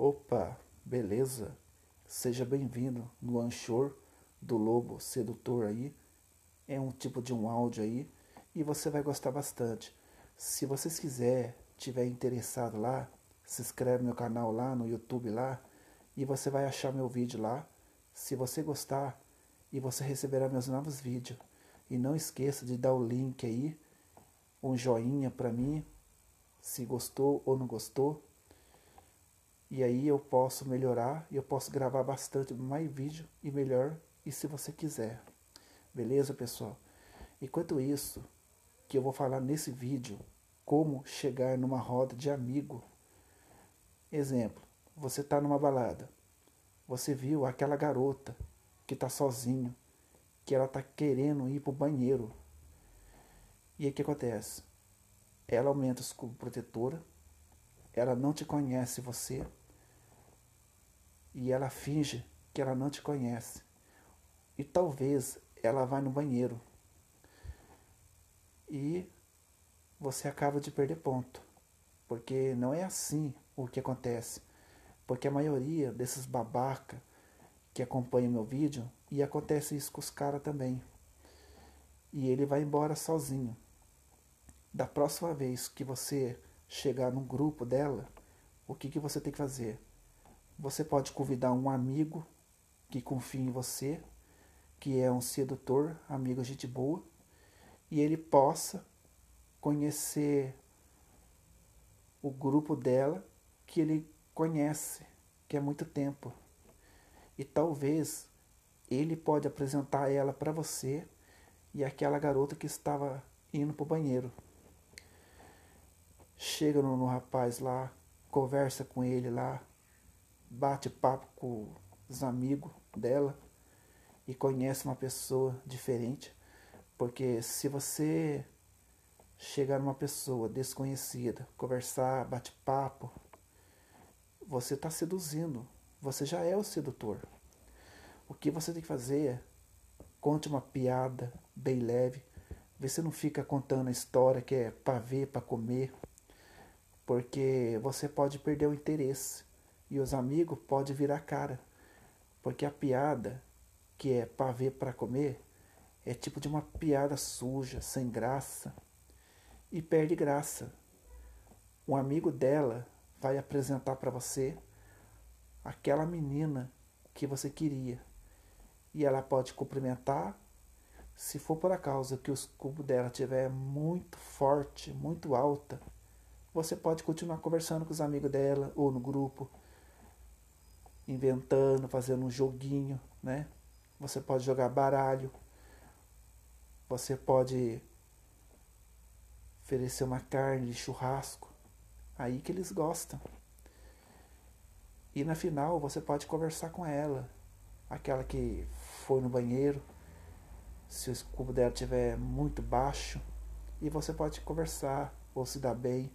Opa, beleza? Seja bem-vindo no Anchor do Lobo Sedutor aí. É um tipo de um áudio aí e você vai gostar bastante. Se vocês quiser, tiver interessado lá, se inscreve no meu canal lá no YouTube lá e você vai achar meu vídeo lá. Se você gostar e você receberá meus novos vídeos. E não esqueça de dar o link aí, um joinha para mim, se gostou ou não gostou e aí eu posso melhorar e eu posso gravar bastante mais vídeo e melhor e se você quiser. Beleza, pessoal? Enquanto isso, que eu vou falar nesse vídeo como chegar numa roda de amigo. Exemplo, você está numa balada. Você viu aquela garota que está sozinho, que ela está querendo ir para o banheiro. E aí o que acontece? Ela aumenta escudo protetora, ela não te conhece você, e ela finge que ela não te conhece. E talvez ela vá no banheiro e você acaba de perder ponto. Porque não é assim o que acontece. Porque a maioria desses babaca que acompanham meu vídeo, e acontece isso com os caras também. E ele vai embora sozinho. Da próxima vez que você chegar num grupo dela, o que, que você tem que fazer? Você pode convidar um amigo que confia em você, que é um sedutor, amigo gente boa, e ele possa conhecer o grupo dela que ele conhece, que é muito tempo. E talvez ele pode apresentar ela para você e aquela garota que estava indo para o banheiro. Chega no, no rapaz lá, conversa com ele lá, bate papo com os amigos dela e conhece uma pessoa diferente. Porque se você chegar numa pessoa desconhecida, conversar, bate papo, você está seduzindo. Você já é o sedutor. O que você tem que fazer é conte uma piada bem leve. Vê se não fica contando a história que é para ver, para comer. Porque você pode perder o interesse e os amigos podem virar cara. Porque a piada, que é ver para comer, é tipo de uma piada suja, sem graça, e perde graça. Um amigo dela vai apresentar para você aquela menina que você queria. E ela pode cumprimentar. Se for por acaso que o escudo dela estiver muito forte, muito alta, você pode continuar conversando com os amigos dela ou no grupo inventando, fazendo um joguinho, né? Você pode jogar baralho. Você pode oferecer uma carne de churrasco. Aí que eles gostam. E na final você pode conversar com ela. Aquela que foi no banheiro. Se o cubo dela estiver muito baixo. E você pode conversar ou se dar bem.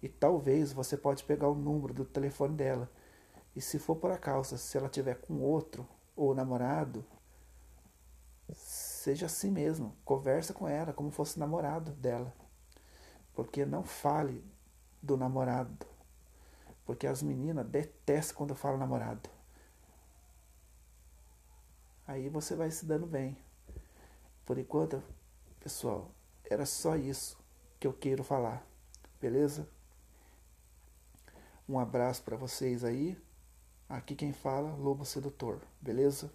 E talvez você pode pegar o número do telefone dela e se for por acaso, se ela tiver com outro ou namorado, seja assim mesmo, conversa com ela como fosse namorado dela. Porque não fale do namorado. Porque as meninas detestam quando eu falo namorado. Aí você vai se dando bem. Por enquanto, pessoal, era só isso que eu quero falar. Beleza? Um abraço para vocês aí. Aqui quem fala, Lobo Sedutor, beleza?